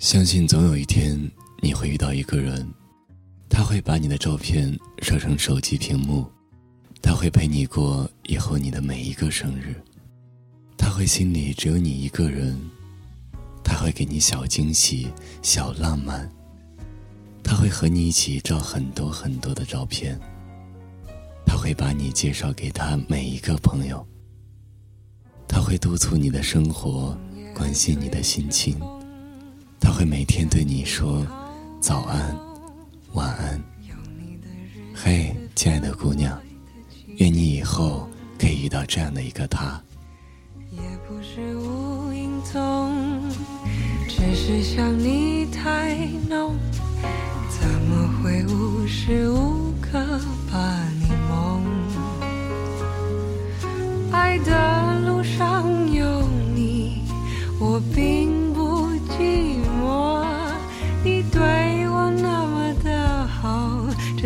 相信总有一天你会遇到一个人，他会把你的照片设成手机屏幕，他会陪你过以后你的每一个生日，他会心里只有你一个人，他会给你小惊喜、小浪漫，他会和你一起照很多很多的照片，他会把你介绍给他每一个朋友，他会督促你的生活，关心你的心情。他会每天对你说早安、晚安。嘿，亲爱的姑娘，愿你以后可以遇到这样的一个他。也不是无影踪，只是想你太浓，怎么会无时无刻把你梦？爱的路上有你，我并。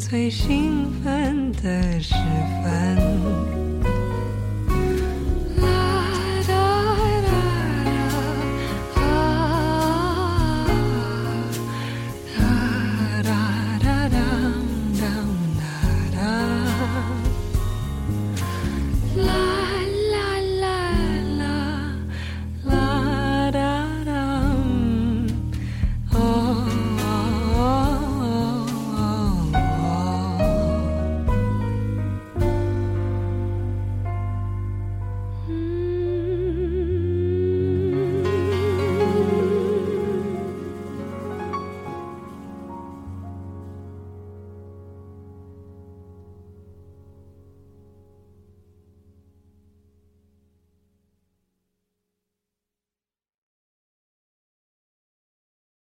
最兴奋的时分。